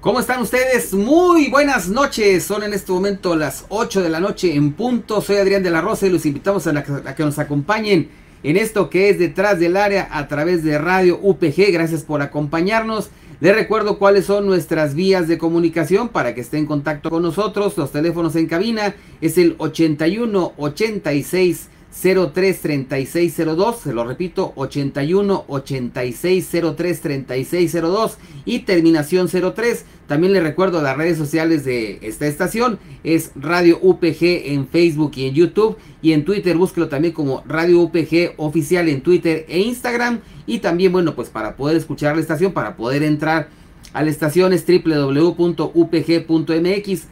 ¿Cómo están ustedes? Muy buenas noches. Son en este momento las 8 de la noche en punto. Soy Adrián de la Rosa y los invitamos a, a, que nos acompañen en esto que es detrás del área a través de Radio UPG. Gracias por acompañarnos. Les recuerdo cuáles son nuestras vías de comunicación para que esté en contacto con nosotros. Los teléfonos en cabina es el 81 86 033602, se lo repito, 81 86 03 3602 y terminación 03. También le recuerdo las redes sociales de esta estación, es Radio UPG en Facebook y en YouTube y en Twitter búsquelo también como Radio UPG oficial en Twitter e Instagram y también bueno, pues para poder escuchar la estación, para poder entrar a la estación es www.upg.mx.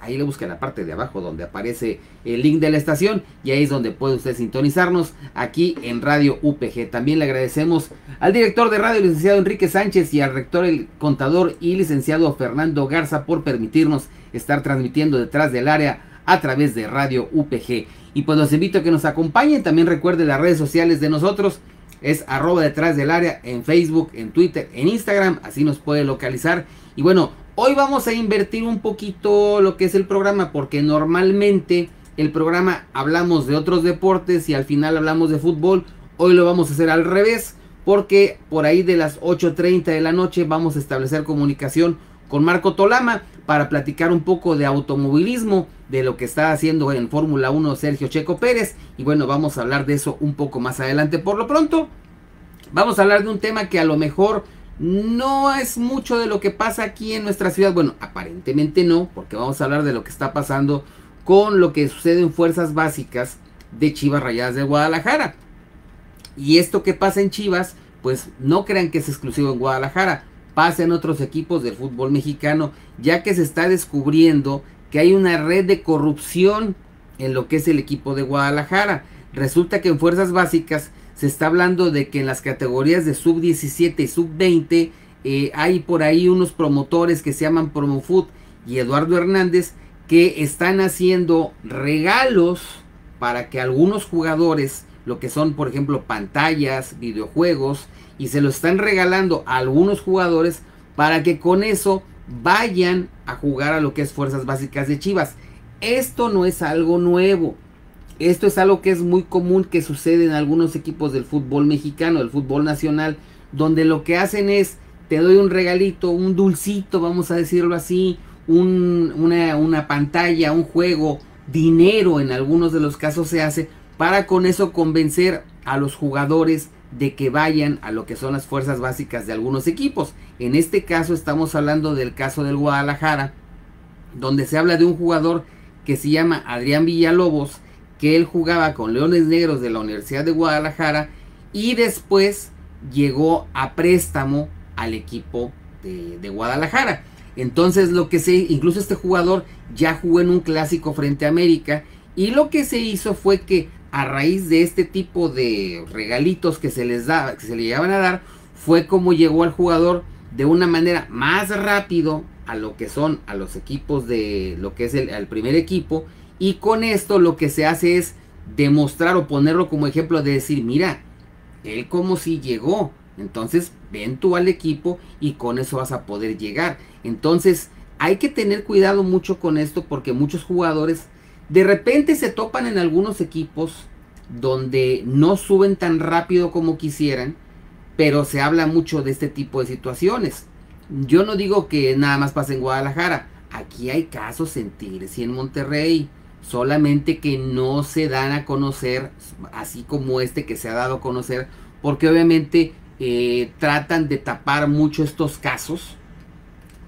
Ahí le busca la parte de abajo donde aparece el link de la estación y ahí es donde puede usted sintonizarnos aquí en Radio UPG. También le agradecemos al director de radio, licenciado Enrique Sánchez, y al rector, el contador y licenciado Fernando Garza por permitirnos estar transmitiendo detrás del área a través de Radio UPG. Y pues los invito a que nos acompañen. También recuerde las redes sociales de nosotros es arroba detrás del área en Facebook, en Twitter, en Instagram, así nos puede localizar. Y bueno, hoy vamos a invertir un poquito lo que es el programa, porque normalmente el programa hablamos de otros deportes y al final hablamos de fútbol. Hoy lo vamos a hacer al revés, porque por ahí de las 8.30 de la noche vamos a establecer comunicación con Marco Tolama para platicar un poco de automovilismo, de lo que está haciendo en Fórmula 1 Sergio Checo Pérez. Y bueno, vamos a hablar de eso un poco más adelante. Por lo pronto, vamos a hablar de un tema que a lo mejor no es mucho de lo que pasa aquí en nuestra ciudad. Bueno, aparentemente no, porque vamos a hablar de lo que está pasando con lo que sucede en fuerzas básicas de Chivas Rayadas de Guadalajara. Y esto que pasa en Chivas, pues no crean que es exclusivo en Guadalajara pasa en otros equipos del fútbol mexicano, ya que se está descubriendo que hay una red de corrupción en lo que es el equipo de Guadalajara. Resulta que en fuerzas básicas se está hablando de que en las categorías de sub 17 y sub 20 eh, hay por ahí unos promotores que se llaman Promofood y Eduardo Hernández que están haciendo regalos para que algunos jugadores, lo que son por ejemplo pantallas, videojuegos, y se lo están regalando a algunos jugadores para que con eso vayan a jugar a lo que es fuerzas básicas de Chivas. Esto no es algo nuevo. Esto es algo que es muy común que sucede en algunos equipos del fútbol mexicano, del fútbol nacional, donde lo que hacen es, te doy un regalito, un dulcito, vamos a decirlo así, una, una pantalla, un juego, dinero en algunos de los casos se hace, para con eso convencer a los jugadores de que vayan a lo que son las fuerzas básicas de algunos equipos. En este caso estamos hablando del caso del Guadalajara, donde se habla de un jugador que se llama Adrián Villalobos, que él jugaba con Leones Negros de la Universidad de Guadalajara y después llegó a préstamo al equipo de, Guadalajara. Entonces lo que se, incluso este jugador ya jugó en un clásico frente a América y lo que se hizo fue que a raíz de este tipo de regalitos que se les da, que se le llegaban a dar, fue como llegó al jugador de una manera más rápido a lo que son a los equipos de lo que es el, primer equipo y con esto lo que se hace es demostrar o ponerlo como ejemplo de decir mira él como si llegó entonces ven tú al equipo y con eso vas a poder llegar entonces hay que tener cuidado mucho con esto porque muchos jugadores de repente se topan en algunos equipos donde no suben tan rápido como quisieran, pero se habla mucho de este tipo de situaciones. Yo no digo que nada más pase en Guadalajara, aquí hay casos en Tigres y en Monterrey, solamente que no se dan a conocer, así como este que se ha dado a conocer, porque obviamente eh, tratan de tapar mucho estos casos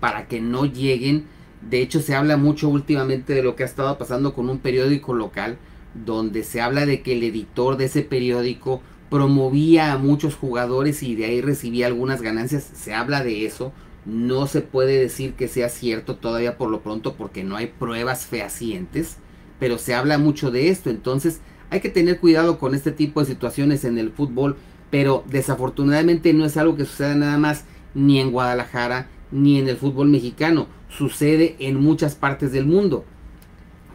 para que no lleguen de hecho, se habla mucho últimamente de lo que ha estado pasando con un periódico local, donde se habla de que el editor de ese periódico promovía a muchos jugadores y de ahí recibía algunas ganancias. Se habla de eso. No se puede decir que sea cierto todavía por lo pronto porque no hay pruebas fehacientes, pero se habla mucho de esto. Entonces hay que tener cuidado con este tipo de situaciones en el fútbol, pero desafortunadamente no es algo que suceda nada más ni en Guadalajara ni en el fútbol mexicano sucede en muchas partes del mundo.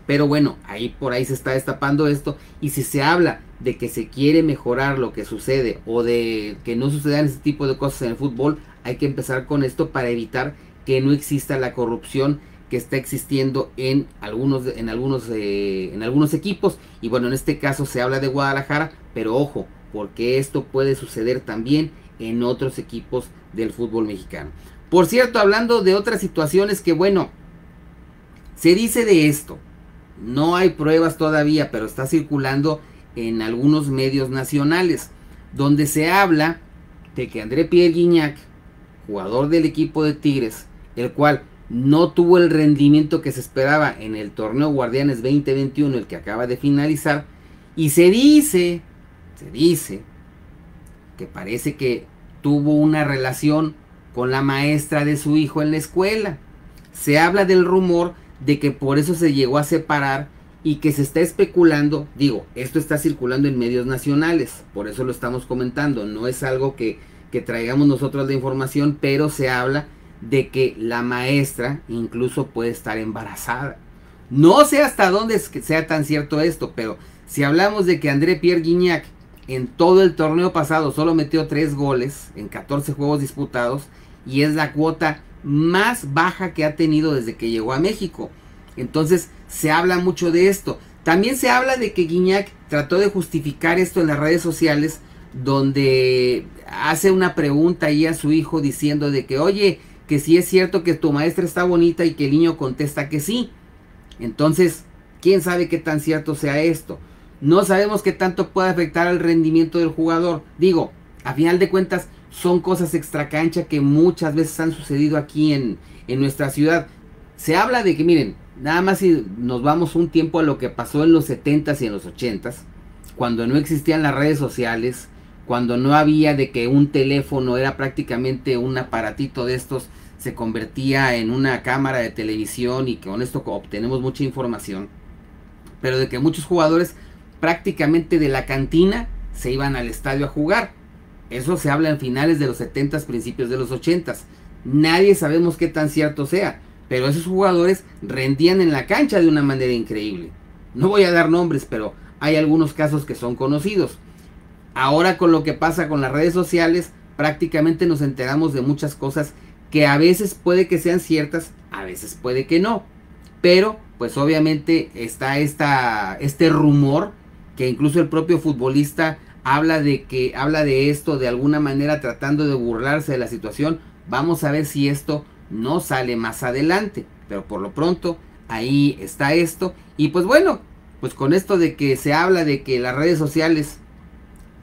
Pero bueno, ahí por ahí se está destapando esto. Y si se habla de que se quiere mejorar lo que sucede o de que no sucedan ese tipo de cosas en el fútbol, hay que empezar con esto para evitar que no exista la corrupción que está existiendo en algunos en algunos eh, en algunos equipos y bueno en este caso se habla de Guadalajara pero ojo porque esto puede suceder también en otros equipos del fútbol mexicano por cierto hablando de otras situaciones que bueno se dice de esto. No hay pruebas todavía pero está circulando en algunos medios nacionales donde se habla de que André Pierre Guignac jugador del equipo de Tigres el cual no tuvo el rendimiento que se esperaba en el torneo Guardianes 2021, el que acaba de finalizar, y se dice, se dice, que parece que tuvo una relación con la maestra de su hijo en la escuela. Se habla del rumor de que por eso se llegó a separar y que se está especulando, digo, esto está circulando en medios nacionales, por eso lo estamos comentando, no es algo que, que traigamos nosotros de información, pero se habla de que la maestra incluso puede estar embarazada. No sé hasta dónde sea tan cierto esto, pero si hablamos de que André Pierre Guignac en todo el torneo pasado solo metió 3 goles en 14 juegos disputados y es la cuota más baja que ha tenido desde que llegó a México. Entonces se habla mucho de esto. También se habla de que Guignac trató de justificar esto en las redes sociales donde hace una pregunta ahí a su hijo diciendo de que, oye, que si es cierto que tu maestra está bonita y que el niño contesta que sí. Entonces, ¿quién sabe qué tan cierto sea esto? No sabemos qué tanto puede afectar al rendimiento del jugador. Digo, a final de cuentas, son cosas extracancha que muchas veces han sucedido aquí en, en nuestra ciudad. Se habla de que, miren, nada más si nos vamos un tiempo a lo que pasó en los 70s y en los 80s, cuando no existían las redes sociales, cuando no había de que un teléfono era prácticamente un aparatito de estos, se convertía en una cámara de televisión y que con esto obtenemos mucha información. Pero de que muchos jugadores prácticamente de la cantina se iban al estadio a jugar. Eso se habla en finales de los 70 principios de los 80 Nadie sabemos qué tan cierto sea, pero esos jugadores rendían en la cancha de una manera increíble. No voy a dar nombres, pero hay algunos casos que son conocidos. Ahora con lo que pasa con las redes sociales, prácticamente nos enteramos de muchas cosas que a veces puede que sean ciertas, a veces puede que no. Pero pues obviamente está esta, este rumor que incluso el propio futbolista habla de que habla de esto de alguna manera tratando de burlarse de la situación. Vamos a ver si esto no sale más adelante, pero por lo pronto ahí está esto y pues bueno, pues con esto de que se habla de que las redes sociales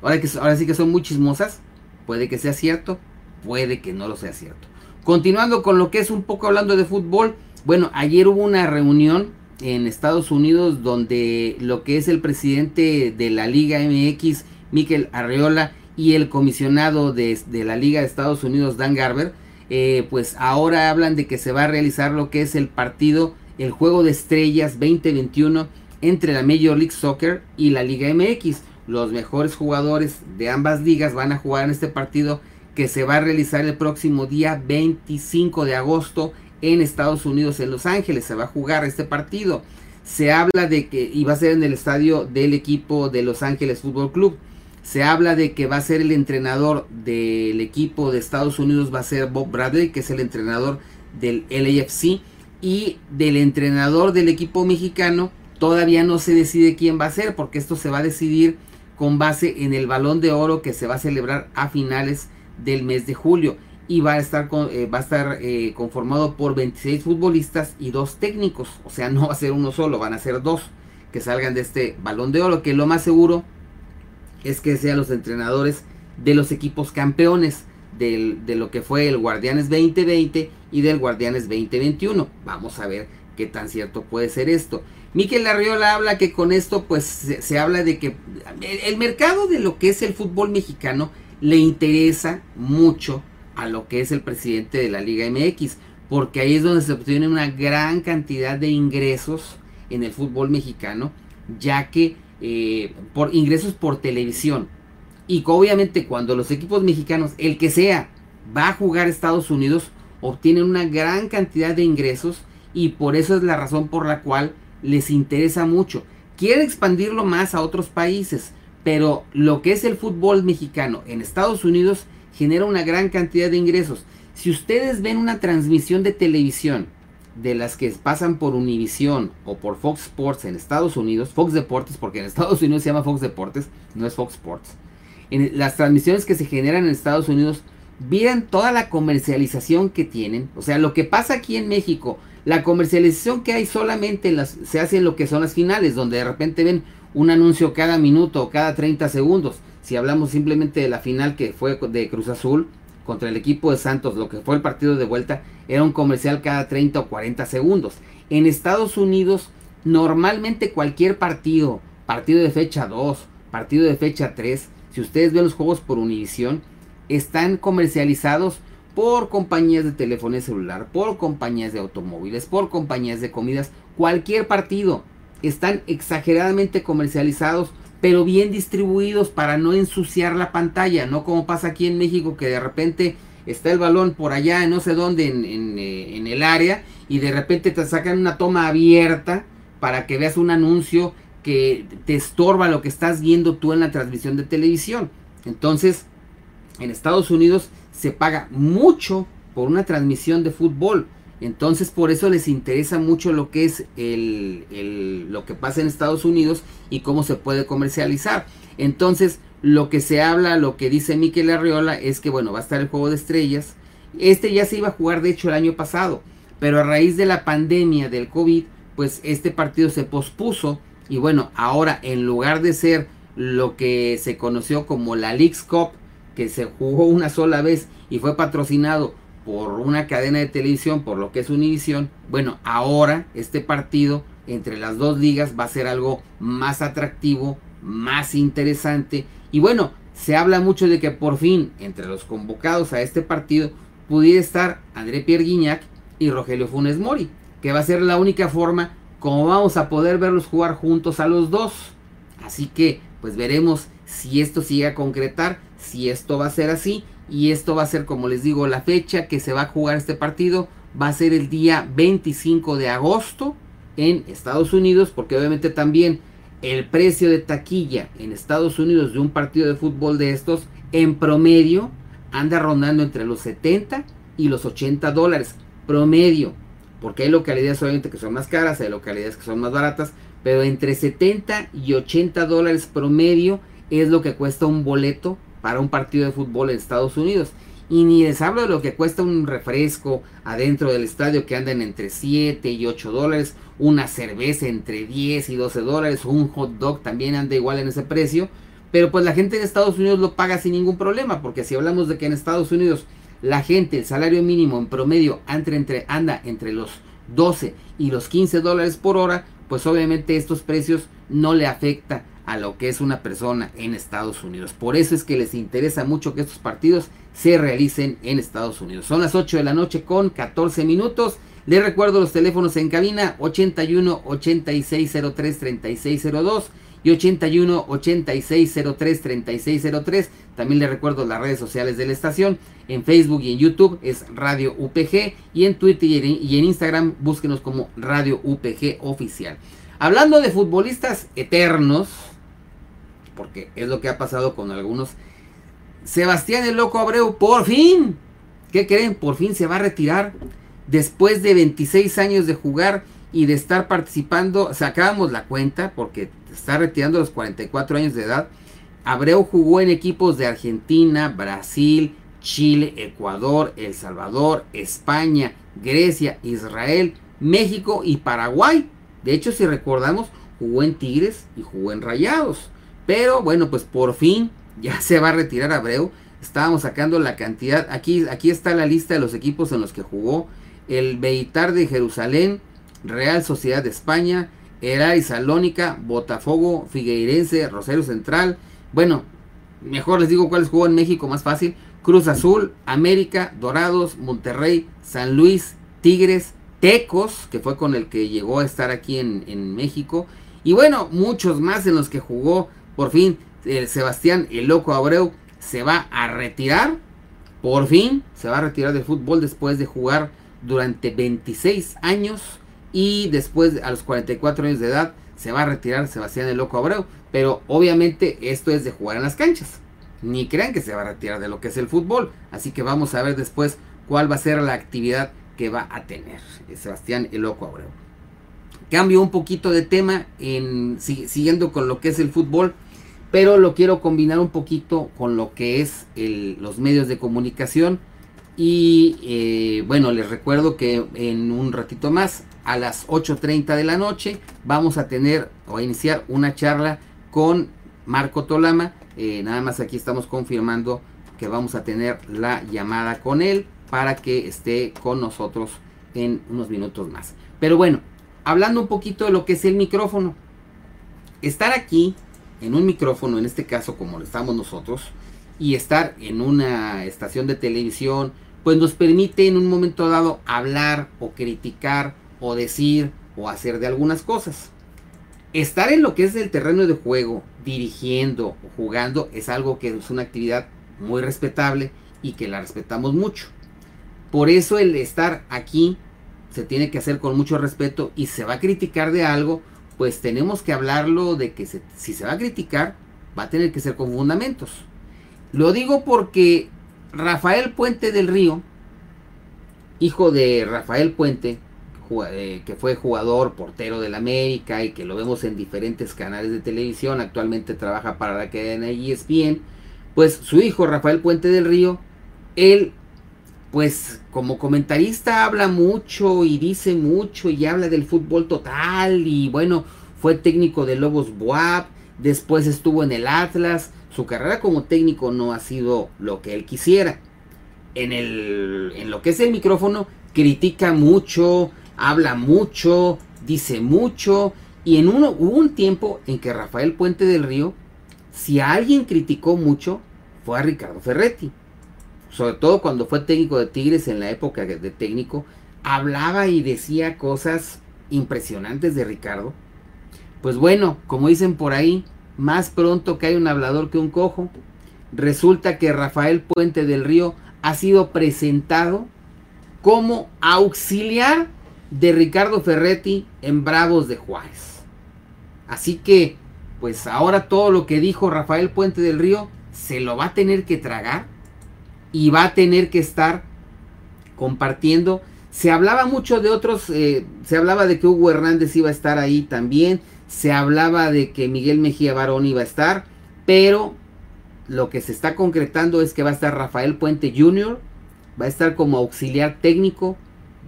Ahora, que, ahora sí que son muy chismosas. Puede que sea cierto, puede que no lo sea cierto. Continuando con lo que es un poco hablando de fútbol. Bueno, ayer hubo una reunión en Estados Unidos donde lo que es el presidente de la Liga MX, Miquel Arreola, y el comisionado de, la Liga de Estados Unidos, Dan Garber, eh, pues ahora hablan de que se va a realizar lo que es el partido, el Juego de Estrellas 2021 entre la Major League Soccer y la Liga MX los mejores jugadores de ambas ligas van a jugar en este partido que se va a realizar el próximo día 25 de agosto en Estados Unidos, en Los Ángeles. Se va a jugar este partido. Se habla de que iba a ser en el estadio del equipo de Los Ángeles Fútbol Club. Se habla de que va a ser el entrenador del equipo de Estados Unidos, va a ser Bob Bradley, que es el entrenador del LAFC. Y del entrenador del equipo mexicano, todavía no se decide quién va a ser, porque esto se va a decidir con base en el balón de oro que se va a celebrar a finales del mes de julio y va a estar, eh, va a estar eh, conformado por 26 futbolistas y dos técnicos, o sea, no va a ser uno solo, van a ser dos que salgan de este balón de oro, que lo más seguro es que sean los entrenadores de los equipos campeones de lo que fue el Guardianes 2020 y del Guardianes 2021. Vamos a ver qué tan cierto puede ser esto. Miquel Arriola habla que con esto pues se, habla de que el, mercado de lo que es el fútbol mexicano le interesa mucho a lo que es el presidente de la Liga MX, porque ahí es donde se obtiene una gran cantidad de ingresos en el fútbol mexicano, ya que eh, por ingresos por televisión. Y obviamente cuando los equipos mexicanos, el que sea, va a jugar a Estados Unidos, obtienen una gran cantidad de ingresos y por eso es la razón por la cual les interesa mucho. Quieren expandirlo más a otros países, pero lo que es el fútbol mexicano en Estados Unidos genera una gran cantidad de ingresos. Si ustedes ven una transmisión de televisión de las que pasan por Univision o por Fox Sports en Estados Unidos, Fox Deportes, porque en Estados Unidos se llama Fox Deportes, no es Fox Sports. En las transmisiones que se generan en Estados Unidos, vieran toda la comercialización que tienen. O sea, lo que pasa aquí en México, la comercialización que hay solamente las, se hace en lo que son las finales, donde de repente ven un anuncio cada minuto o cada 30 segundos. Si hablamos simplemente de la final que fue de Cruz Azul contra el equipo de Santos, lo que fue el partido de vuelta, era un comercial cada 30 o 40 segundos. En Estados Unidos, normalmente cualquier partido, partido de fecha 2, partido de fecha 3, si ustedes ven los juegos por Univision, están comercializados por compañías de telefonía celular, por compañías de automóviles, por compañías de comidas, cualquier partido. Están exageradamente comercializados, pero bien distribuidos para no ensuciar la pantalla, no como pasa aquí en México que de repente está el balón por allá, no sé dónde, en, eh, en el área, y de repente te sacan una toma abierta para que veas un anuncio que te estorba lo que estás viendo tú en la transmisión de televisión. Entonces, en Estados Unidos se paga mucho por una transmisión de fútbol. Entonces por eso les interesa mucho lo que es el, lo que pasa en Estados Unidos y cómo se puede comercializar. Entonces lo que se habla, lo que dice Miquel Arriola es que bueno, va a estar el juego de estrellas. Este ya se iba a jugar de hecho el año pasado, pero a raíz de la pandemia del COVID, pues este partido se pospuso y bueno, ahora en lugar de ser lo que se conoció como la League's Cup, que se jugó una sola vez y fue patrocinado por una cadena de televisión, por lo que es Univision, bueno, ahora este partido entre las dos ligas va a ser algo más atractivo, más interesante y bueno, se habla mucho de que por fin entre los convocados a este partido pudiera estar André Pierre Guignac y Rogelio Funes Mori, que va a ser la única forma como vamos a poder verlos jugar juntos a los dos. Así que pues veremos si esto sigue a concretar, si esto va a ser así. Y esto va a ser, como les digo, la fecha que se va a jugar este partido. Va a ser el día 25 de agosto en Estados Unidos, porque obviamente también el precio de taquilla en Estados Unidos de un partido de fútbol de estos, en promedio, anda rondando entre los 70 y los 80 dólares. Promedio. Porque hay localidades obviamente que son más caras, hay localidades que son más baratas, pero entre 70 y 80 dólares promedio es lo que cuesta un boleto para un partido de fútbol en Estados Unidos. Y ni les hablo de lo que cuesta un refresco adentro del estadio que andan entre 7 y 8 dólares, una cerveza entre 10 y 12 dólares, un hot dog también anda igual en ese precio. Pero pues la gente de Estados Unidos lo paga sin ningún problema, porque si hablamos de que en Estados Unidos la gente, el salario mínimo en promedio anda entre, los 12 y los 15 dólares por hora, pues obviamente estos precios no le afecta a lo que es una persona en Estados Unidos. Por eso es que les interesa mucho que estos partidos se realicen en Estados Unidos. Son las 8 de la noche con 14 minutos. Les recuerdo los teléfonos en cabina 81 8603 3602 y 81 8603 3603. También les recuerdo las redes sociales de la estación. En Facebook y en YouTube es Radio UPG y en Twitter y en Instagram búsquenos como Radio UPG oficial. Hablando de futbolistas eternos, porque es lo que ha pasado con algunos. Sebastián el Loco Abreu, por fin, ¿qué creen? Por fin se va a retirar después de 26 años de jugar y de estar participando. Sacábamos la cuenta porque está retirando a los 44 años de edad. Abreu jugó en equipos de Argentina, Brasil, Chile, Ecuador, El Salvador, España, Grecia, Israel, México y Paraguay. De hecho, si recordamos, jugó en Tigres y jugó en Rayados. Pero bueno, pues por fin ya se va a retirar Abreu. Estábamos sacando la cantidad. Aquí, aquí está la lista de los equipos en los que jugó. El Beitar de Jerusalén, Real Sociedad de España, Heray Salónica, Botafogo, Figueirense, Rosario Central. Bueno, mejor les digo cuáles jugó en México, más fácil. Cruz Azul, América, Dorados, Monterrey, San Luis, Tigres, Tecos, que fue con el que llegó a estar aquí en, en México. Y bueno, muchos más en los que jugó por fin, Sebastián, el loco Abreu, se va a retirar. Por fin, se va a retirar del fútbol después de jugar durante 26 años. Y después, a los 44 años de edad, se va a retirar Sebastián el Loco Abreu. Pero obviamente esto es de jugar en las canchas. Ni crean que se va a retirar de lo que es el fútbol. Así que vamos a ver después cuál va a ser la actividad que va a tener Sebastián El Loco Abreu. Cambio un poquito de tema en, siguiendo con lo que es el fútbol, pero lo quiero combinar un poquito con lo que es los medios de comunicación. Y eh, bueno, les recuerdo que en un ratito más, a las 8.30 de la noche, vamos a tener o a iniciar una charla con Marco Tolama. Eh, nada más aquí estamos confirmando que vamos a tener la llamada con él para que esté con nosotros en unos minutos más. Pero bueno, hablando un poquito de lo que es el micrófono. Estar aquí en un micrófono, en este caso como lo estamos nosotros, y estar en una estación de televisión, pues nos permite en un momento dado hablar o criticar o decir o hacer de algunas cosas. Estar en lo que es el terreno de juego, dirigiendo o jugando, es algo que es una actividad muy respetable y que la respetamos mucho. Por eso el estar aquí se tiene que hacer con mucho respeto y se va a criticar de algo, pues tenemos que hablarlo de que si se va a criticar, va a tener que ser con fundamentos. Lo digo porque Rafael Puente del Río, hijo de Rafael Puente, eh, que fue jugador, portero del América y que lo vemos en diferentes canales de televisión, actualmente trabaja para la cadena ESPN, pues su hijo Rafael Puente del Río, él pues como comentarista habla mucho y dice mucho y habla del fútbol total y bueno, fue técnico de Lobos Buap, después estuvo en el Atlas, su carrera como técnico no ha sido lo que él quisiera. En, el, en lo que es el micrófono, critica mucho, habla mucho, dice mucho y en uno hubo un tiempo en que Rafael Puente del Río, si alguien criticó mucho, fue a Ricardo Ferretti sobre todo cuando fue técnico de Tigres en la época de técnico, hablaba y decía cosas impresionantes de Ricardo. Pues bueno, como dicen por ahí, más pronto que hay un hablador que un cojo. Resulta que Rafael Puente del Río ha sido presentado como auxiliar de Ricardo Ferretti en Bravos de Juárez. Así que, pues ahora todo lo que dijo Rafael Puente del Río se lo va a tener que tragar y va a tener que estar compartiendo. Se hablaba mucho de otros, eh, se hablaba de que Hugo Hernández iba a estar ahí también, se hablaba de que Miguel Mejía Barón iba a estar, pero lo que se está concretando es que va a estar Rafael Puente Jr., va a estar como auxiliar técnico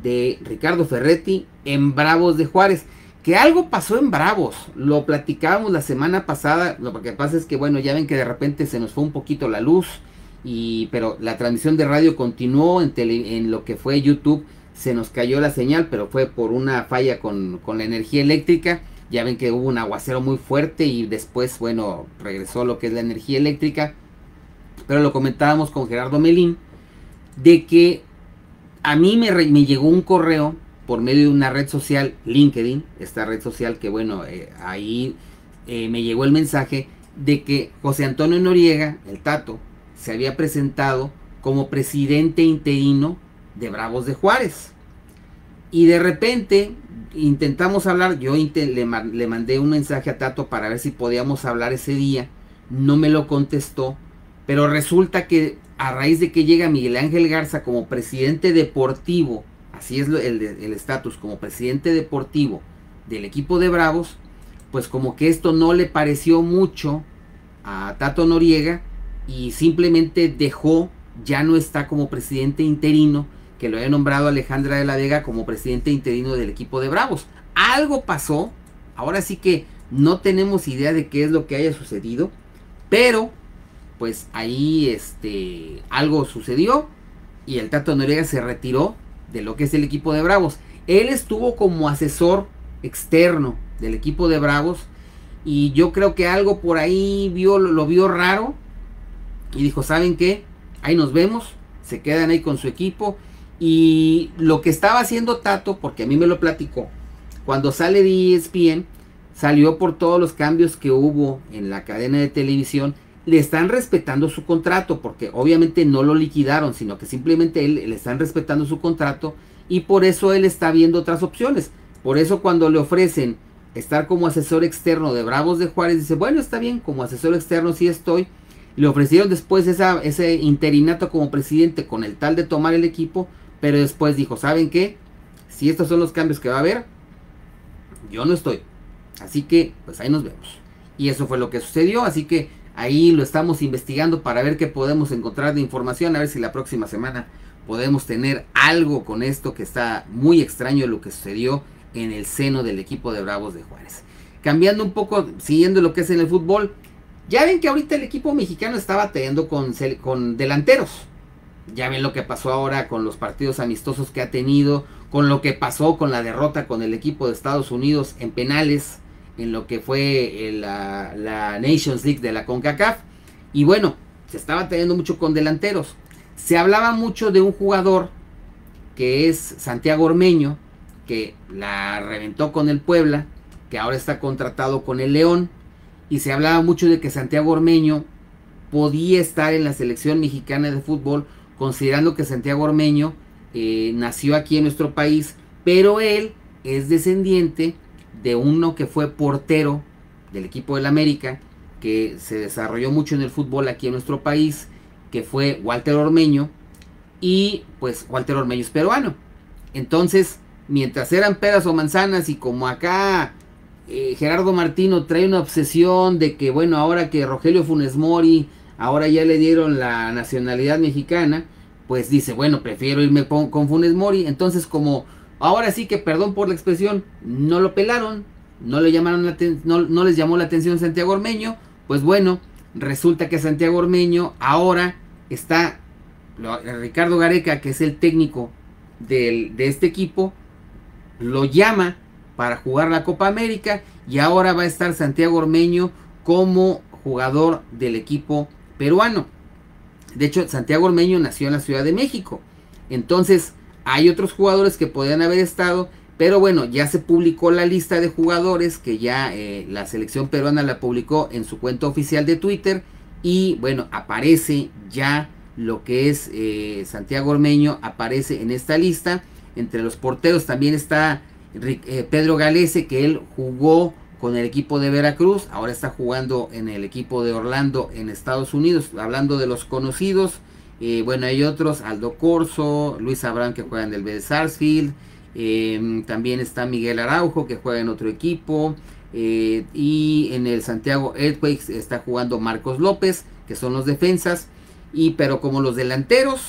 de Ricardo Ferretti en Bravos de Juárez. Que algo pasó en Bravos, lo platicábamos la semana pasada, lo que pasa es que bueno, ya ven que de repente se nos fue un poquito la luz, y pero la transmisión de radio continuó en, en lo que fue YouTube. Se nos cayó la señal pero fue por una falla con, con, la energía eléctrica. Ya ven que hubo un aguacero muy fuerte y después bueno regresó lo que es la energía eléctrica. Pero lo comentábamos con Gerardo Melín de que a mí me, me llegó un correo por medio de una red social LinkedIn esta red social que bueno eh, ahí eh, me llegó el mensaje de que José Antonio Noriega el Tato se había presentado como presidente interino de Bravos de Juárez. Y de repente intentamos hablar, yo le, mandé un mensaje a Tato para ver si podíamos hablar ese día, no me lo contestó, pero resulta que a raíz de que llega Miguel Ángel Garza como presidente deportivo, así es el estatus, como presidente deportivo del equipo de Bravos, pues como que esto no le pareció mucho a Tato Noriega y simplemente dejó, ya no está como presidente interino, que lo haya nombrado Alejandra de la Vega como presidente interino del equipo de Bravos. Algo pasó, ahora sí que no tenemos idea de qué es lo que haya sucedido, pero pues ahí este algo sucedió y el Tato Noriega se retiró de lo que es el equipo de Bravos. Él estuvo como asesor externo del equipo de Bravos y yo creo que algo por ahí vio, lo vio raro y dijo, ¿saben qué? Ahí nos vemos, se quedan ahí con su equipo. Y lo que estaba haciendo Tato, porque a mí me lo platicó, cuando sale de ESPN, salió por todos los cambios que hubo en la cadena de televisión, le están respetando su contrato, porque obviamente no lo liquidaron, sino que simplemente él, le están respetando su contrato y por eso él está viendo otras opciones. Por eso cuando le ofrecen estar como asesor externo de Bravos de Juárez, dice, bueno, está bien, como asesor externo sí estoy, le ofrecieron después ese interinato como presidente con el tal de tomar el equipo, pero después dijo, ¿saben qué? Si estos son los cambios que va a haber, yo no estoy. Así que, pues ahí nos vemos. Y eso fue lo que sucedió, así que ahí lo estamos investigando para ver qué podemos encontrar de información, a ver si la próxima semana podemos tener algo con esto que está muy extraño lo que sucedió en el seno del equipo de Bravos de Juárez. Cambiando un poco, siguiendo lo que es en el fútbol, ya ven que ahorita el equipo mexicano está batallando con, con delanteros. Ya ven lo que pasó ahora con los partidos amistosos que ha tenido, con lo que pasó con la derrota con el equipo de Estados Unidos en penales, en lo que fue eh, la, la Nations League de la CONCACAF. Y bueno, se estaba teniendo mucho con delanteros. Se hablaba mucho de un jugador que es Santiago Ormeño, que la reventó con el Puebla, que ahora está contratado con el León. Y se hablaba mucho de que Santiago Ormeño podía estar en la selección mexicana de fútbol considerando que Santiago Ormeño eh, nació aquí en nuestro país, pero él es descendiente de uno que fue portero del equipo del América, que se desarrolló mucho en el fútbol aquí en nuestro país, que fue Walter Ormeño, y pues Walter Ormeño es peruano. Entonces, mientras eran peras o manzanas y como acá eh, Gerardo Martino trae una obsesión de que, bueno, ahora que Rogelio Funes Mori, ahora ya le dieron la nacionalidad mexicana, pues dice, bueno, prefiero irme con, Funes Mori. Entonces, como ahora sí que, perdón por la expresión, no lo pelaron, no, le llamaron la no, no les llamó la atención Santiago Ormeño, pues bueno, resulta que Santiago Ormeño ahora está, Ricardo Gareca, que es el técnico de este equipo, lo llama para jugar la Copa América y ahora va a estar Santiago Ormeño como jugador del equipo peruano. De hecho, Santiago Ormeño nació en la Ciudad de México. Entonces, hay otros jugadores que podrían haber estado, pero bueno, ya se publicó la lista de jugadores que ya eh, la selección peruana la publicó en su cuenta oficial de Twitter. Y bueno, aparece ya lo que es eh, Santiago Ormeño, aparece en esta lista. Entre los porteros también está Pedro Galese, que él jugó con el equipo de Veracruz, ahora está jugando en el equipo de Orlando en Estados Unidos, hablando de los conocidos, eh, bueno, hay otros, Aldo Corso, Luis Abraham que juega en el B de Sarsfield, em, también está Miguel Araujo que juega en otro equipo, eh, y en el Santiago Earthquakes está jugando Marcos López, que son los defensas, y pero como los delanteros,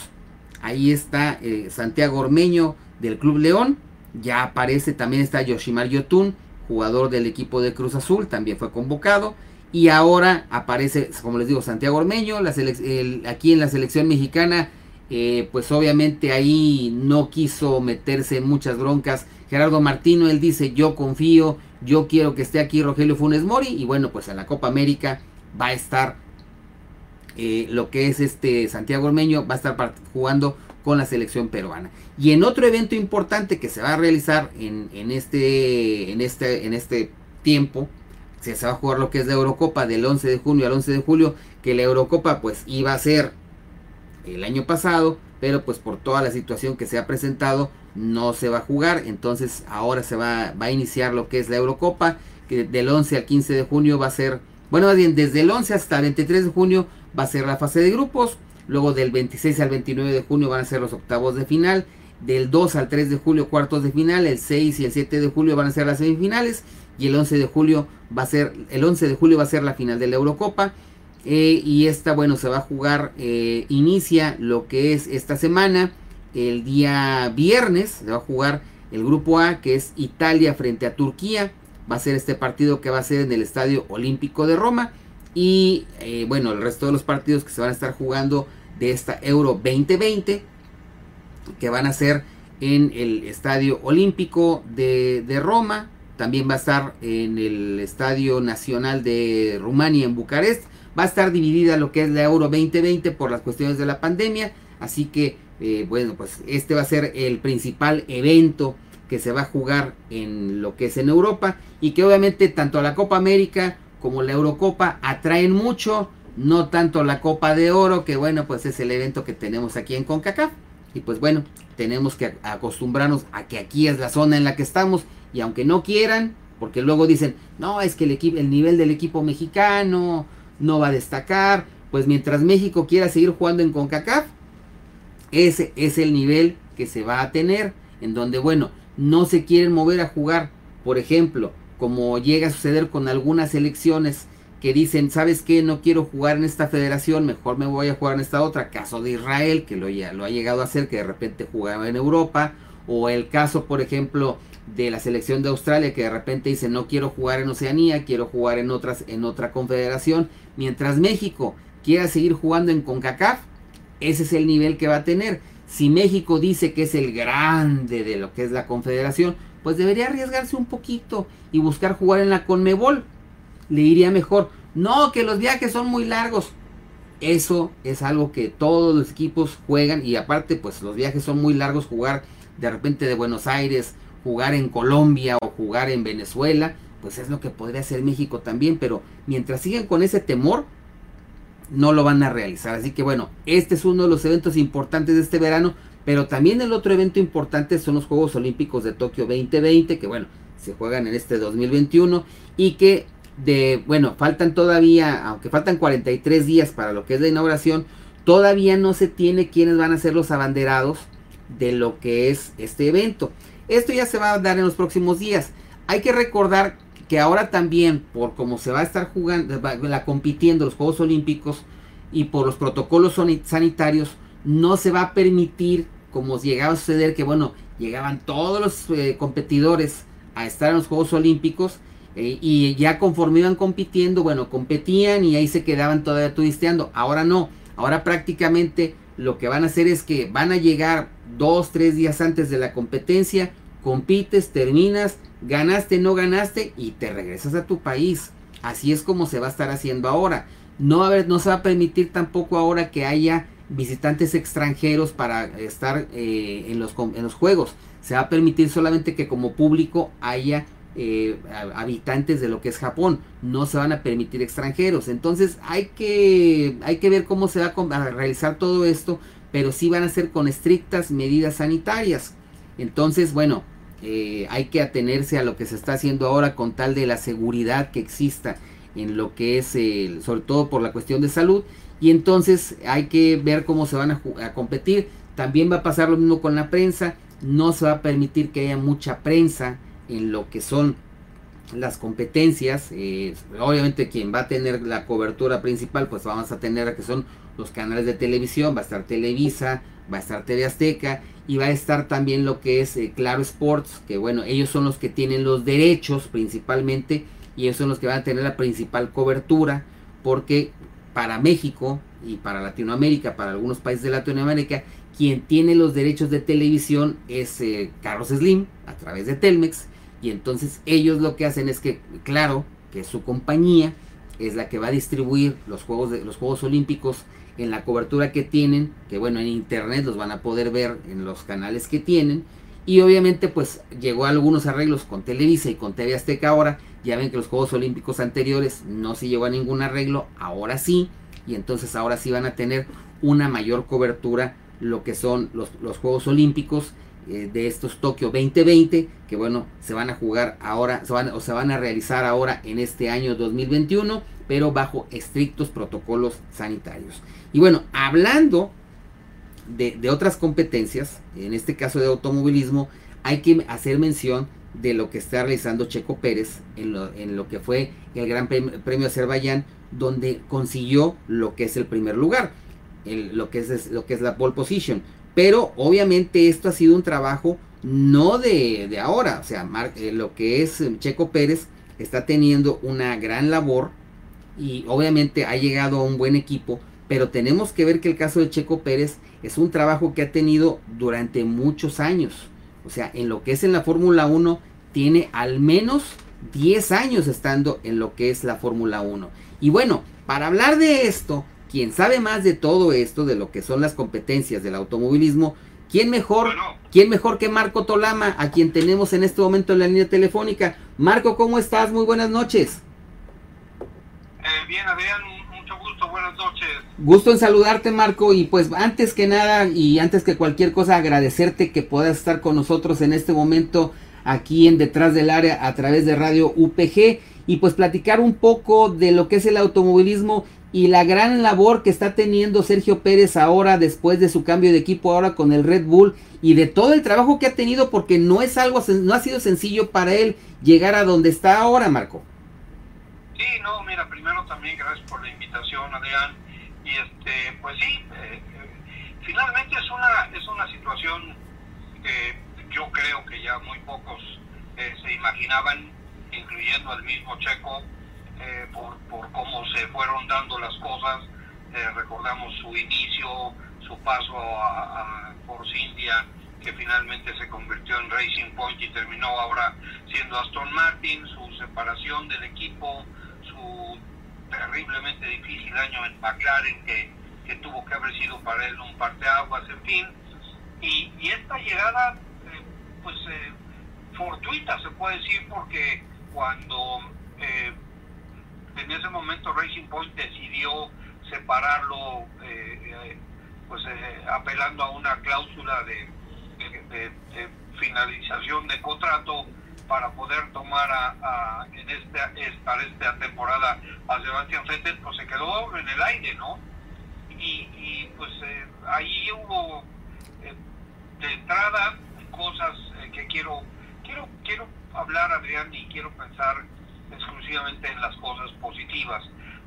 ahí está eh, Santiago Ormeño del Club León, ya aparece, también está Yoshimar Yotun, jugador del equipo de Cruz Azul, también fue convocado. Y ahora aparece, como les digo, Santiago Ormeño, aquí en la selección mexicana, eh, pues obviamente ahí no quiso meterse en muchas broncas. Gerardo Martino, él dice, yo confío, yo quiero que esté aquí Rogelio Funes Mori. Y bueno, pues en la Copa América va a estar eh, lo que es este Santiago Ormeño, va a estar jugando con la selección peruana. Y en otro evento importante que se va a realizar en, este, en, este, en este tiempo, se va a jugar lo que es la Eurocopa del 11 de junio al 11 de julio, que la Eurocopa pues iba a ser el año pasado, pero pues por toda la situación que se ha presentado no se va a jugar, entonces ahora se va, va a iniciar lo que es la Eurocopa, que del 11 al 15 de junio va a ser, bueno más bien desde el 11 hasta el 23 de junio va a ser la fase de grupos, Luego del 26 al 29 de junio van a ser los octavos de final. Del 2 al 3 de julio cuartos de final. El 6 y el 7 de julio van a ser las semifinales. Y el 11 de julio va a ser, el 11 de julio va a ser la final de la Eurocopa. Eh, y esta, bueno, se va a jugar, eh, inicia lo que es esta semana. El día viernes se va a jugar el grupo A, que es Italia frente a Turquía. Va a ser este partido que va a ser en el Estadio Olímpico de Roma. Y eh, bueno, el resto de los partidos que se van a estar jugando de esta Euro 2020, que van a ser en el Estadio Olímpico de, Roma, también va a estar en el Estadio Nacional de Rumania en Bucarest, va a estar dividida lo que es la Euro 2020 por las cuestiones de la pandemia, así que eh, bueno, pues este va a ser el principal evento que se va a jugar en lo que es en Europa y que obviamente tanto la Copa América como la Eurocopa atraen mucho, no tanto la Copa de Oro, que bueno, pues es el evento que tenemos aquí en CONCACAF. Y pues bueno, tenemos que acostumbrarnos a que aquí es la zona en la que estamos. Y aunque no quieran, porque luego dicen, no, es que el, equipo, el nivel del equipo mexicano no va a destacar. Pues mientras México quiera seguir jugando en CONCACAF, ese es el nivel que se va a tener, en donde, bueno, no se quieren mover a jugar, por ejemplo, como llega a suceder con algunas elecciones que dicen, ¿sabes qué? No quiero jugar en esta federación, mejor me voy a jugar en esta otra. Caso de Israel, que lo, lo ha llegado a hacer, que de repente jugaba en Europa. O el caso, por ejemplo, de la selección de Australia, que de repente dice, no quiero jugar en Oceanía, quiero jugar en, otras, en otra confederación. Mientras México quiera seguir jugando en CONCACAF, ese es el nivel que va a tener. Si México dice que es el grande de lo que es la confederación, pues debería arriesgarse un poquito y buscar jugar en la Conmebol le iría mejor. No, que los viajes son muy largos. Eso es algo que todos los equipos juegan y aparte pues los viajes son muy largos jugar de repente de Buenos Aires, jugar en Colombia o jugar en Venezuela, pues es lo que podría hacer México también, pero mientras sigan con ese temor no lo van a realizar. Así que bueno, este es uno de los eventos importantes de este verano, pero también el otro evento importante son los Juegos Olímpicos de Tokio 2020, que bueno, se juegan en este 2021 y que de, bueno, faltan todavía, aunque faltan 43 días para lo que es la inauguración, todavía no se tiene quiénes van a ser los abanderados de lo que es este evento. Esto ya se va a dar en los próximos días. Hay que recordar que ahora también, por cómo se va a estar jugando, la compitiendo los Juegos Olímpicos y por los protocolos sanitarios, no se va a permitir, como llegaba a suceder, que bueno, llegaban todos los eh, competidores a estar en los Juegos Olímpicos eh, y ya conforme iban compitiendo, bueno, competían y ahí se quedaban todavía turisteando. Ahora no, ahora prácticamente lo que van a hacer es que van a llegar dos, tres días antes de la competencia, compites, terminas, ganaste, no ganaste y te regresas a tu país. Así es como se va a estar haciendo ahora. No, a no se va a permitir tampoco ahora que haya visitantes extranjeros para estar eh, en, los, en los juegos. Se va a permitir solamente que como público haya eh, habitantes de lo que es Japón. No se van a permitir extranjeros. Entonces hay que, hay que ver cómo se va a, realizar todo esto. Pero sí van a ser con estrictas medidas sanitarias. Entonces, bueno, eh, hay que atenerse a lo que se está haciendo ahora con tal de la seguridad que exista en lo que es, sobre todo por la cuestión de salud. Y entonces hay que ver cómo se van a, a competir. También va a pasar lo mismo con la prensa. No se va a permitir que haya mucha prensa en lo que son las competencias. Eh, obviamente quien va a tener la cobertura principal, pues vamos a tener a que son los canales de televisión, va a estar Televisa, va a estar TV Azteca y va a estar también lo que es eh, Claro Sports, que bueno, ellos son los que tienen los derechos principalmente y ellos son los que van a tener la principal cobertura porque para México y para Latinoamérica, para algunos países de Latinoamérica, quien tiene los derechos de televisión es eh, Carlos Slim a través de Telmex y entonces ellos lo que hacen es que, claro, que su compañía es la que va a distribuir los Juegos, de, los Juegos Olímpicos en la cobertura que tienen, que bueno, en internet los van a poder ver en los canales que tienen. Y obviamente pues llegó a algunos arreglos con Televisa y con TV Azteca ahora. Ya ven que los Juegos Olímpicos anteriores no se llegó a ningún arreglo, ahora sí. Y entonces ahora sí van a tener una mayor cobertura lo que son los, los Juegos Olímpicos eh, de estos Tokio 2020, que bueno, se van a jugar ahora, se van, o se van a realizar ahora en este año 2021, pero bajo estrictos protocolos sanitarios. Y bueno, hablando de, otras competencias, en este caso de automovilismo, hay que hacer mención de lo que está realizando Checo Pérez en lo, en lo que fue el Gran Premio Azerbaiyán, donde consiguió lo que es el primer lugar, lo, que es, lo que es la pole position. Pero obviamente esto ha sido un trabajo no de, ahora. O sea, eh, lo que es eh, Checo Pérez está teniendo una gran labor y obviamente ha llegado a un buen equipo. Pero tenemos que ver que el caso de Checo Pérez es un trabajo que ha tenido durante muchos años. O sea, en lo que es en la Fórmula 1, tiene al menos 10 años estando en lo que es la Fórmula 1. Y bueno, para hablar de esto, quien sabe más de todo esto, de lo que son las competencias del automovilismo, ¿quién mejor, ¿quién mejor que Marco Tolama, a quien tenemos en este momento en la línea telefónica? Marco, ¿cómo estás? Muy buenas noches. Eh, bien, Adrián, buenas noches. Gusto en saludarte, Marco, y pues antes que nada y antes que cualquier cosa, agradecerte que puedas estar con nosotros en este momento aquí en Detrás del Área a través de Radio UPG y pues platicar un poco de lo que es el automovilismo y la gran labor que está teniendo Sergio Pérez ahora después de su cambio de equipo ahora con el Red Bull y de todo el trabajo que ha tenido porque no es algo no ha sido sencillo para él llegar a donde está ahora, Marco. Sí, no, mira, primero también gracias por la invitación, Adrián. Y este, pues sí, eh, eh, finalmente es una es una situación que yo creo que ya muy pocos eh, se imaginaban, incluyendo al mismo Checo, eh, por, por, cómo se fueron dando las cosas. Recordamos su inicio, su paso a, a Force India, que finalmente se convirtió en Racing Point y terminó ahora siendo Aston Martin, su separación del equipo, su terriblemente difícil año en McLaren, que, que tuvo que haber sido para él un parteaguas, en fin. Y, y esta llegada, eh, pues fortuita se puede decir, porque cuando eh, en ese momento Racing Point decidió separarlo, eh, eh, pues eh, apelando a una cláusula de, finalización de contrato para poder tomar a, en esta, para esta temporada a Sebastián Vettel, pues se quedó en el aire, ¿no? Y, pues ahí hubo de entrada cosas que quiero quiero quiero hablar Adrián y quiero pensar exclusivamente en las cosas positivas,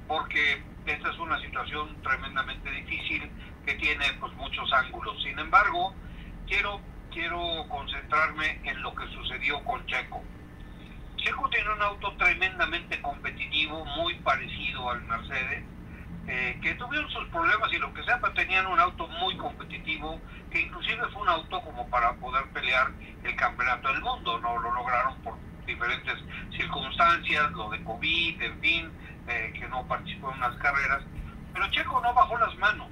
porque esta es una situación tremendamente difícil que tiene pues muchos ángulos. Sin embargo, quiero quiero concentrarme en lo que sucedió con Checo. Checo tiene un auto tremendamente competitivo, muy parecido al Mercedes, eh, que tuvieron sus problemas y lo que sea, pero tenían un auto muy competitivo, que inclusive fue un auto como para poder pelear el campeonato del mundo, no lo lograron por diferentes circunstancias, lo de COVID, en fin, eh, que no participó en unas carreras, pero Checo no bajó las manos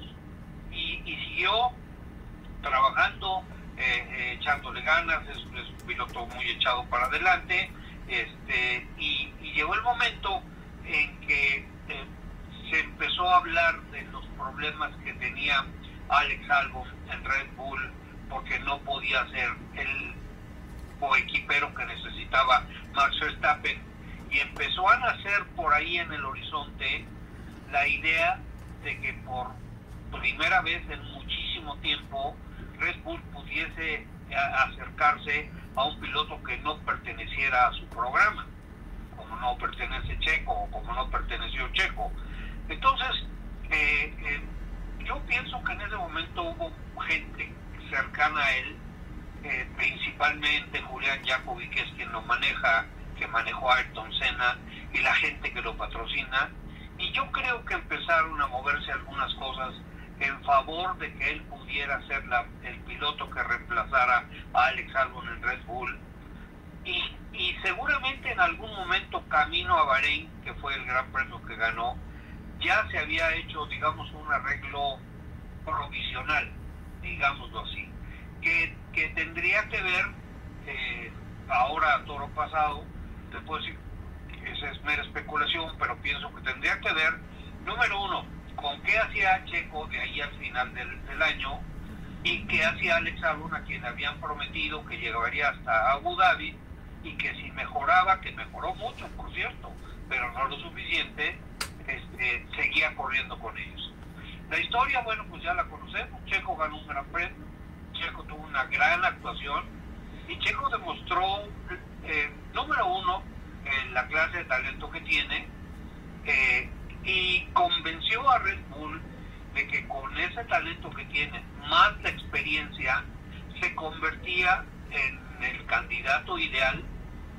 y, siguió trabajando, eh, eh, echándole ganas, es, un piloto muy echado para adelante, este, y, llegó el momento en que se empezó a hablar de los problemas que tenía Alex Albon en Red Bull porque no podía ser el equipero que necesitaba Max Verstappen y empezó a nacer por ahí en el horizonte la idea de que por primera vez en muchísimo tiempo Red Bull pudiese acercarse a un piloto que no perteneciera a su programa, como no pertenece Checo o como no perteneció Checo. Entonces, eh, eh, yo pienso que en ese momento hubo gente cercana a él eh, principalmente Julián Jacobi, que es quien lo maneja, que manejó Ayrton Senna y la gente que lo patrocina. Y yo creo que empezaron a moverse algunas cosas en favor de que él pudiera ser la, el piloto que reemplazara a Alex Albon en Red Bull. Y, y seguramente en algún momento camino a Bahrein, que fue el gran premio que ganó, ya se había hecho, digamos, un arreglo provisional, digámoslo así que, tendría que ver, eh, ahora toro pasado, te puedo decir, esa es mera especulación, pero pienso que tendría que ver, número uno, con qué hacía Checo de ahí al final del, año y qué hacía Alex Albon a quien habían prometido que llegaría hasta Abu Dhabi y que si mejoraba, que mejoró mucho, por cierto, pero no lo suficiente, este, seguía corriendo con ellos. La historia, bueno, pues ya la conocemos. Checo ganó un gran premio, Checo tuvo una gran actuación y Checo demostró, eh, número uno, la clase de talento que tiene eh, y convenció a Red Bull de que con ese talento que tiene, más la experiencia, se convertía en el candidato ideal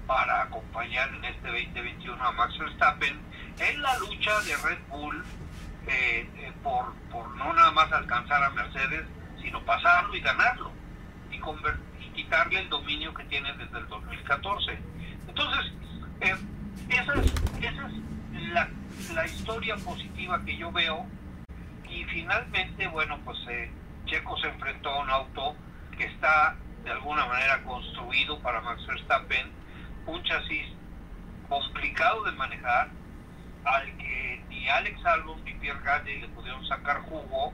para acompañar en este 2021 a Max Verstappen en la lucha de Red Bull eh, por, por no nada más alcanzar a Mercedes, sino pasarlo y ganarlo y, quitarle el dominio que tiene desde el 2014. Entonces, eh, esa es, esa es la, la, historia positiva que yo veo y finalmente, bueno, pues eh, Checo se enfrentó a un auto que está de alguna manera construido para Max Verstappen, un chasis complicado de manejar, al que ni Alex Albon ni Pierre Gasly le pudieron sacar jugo,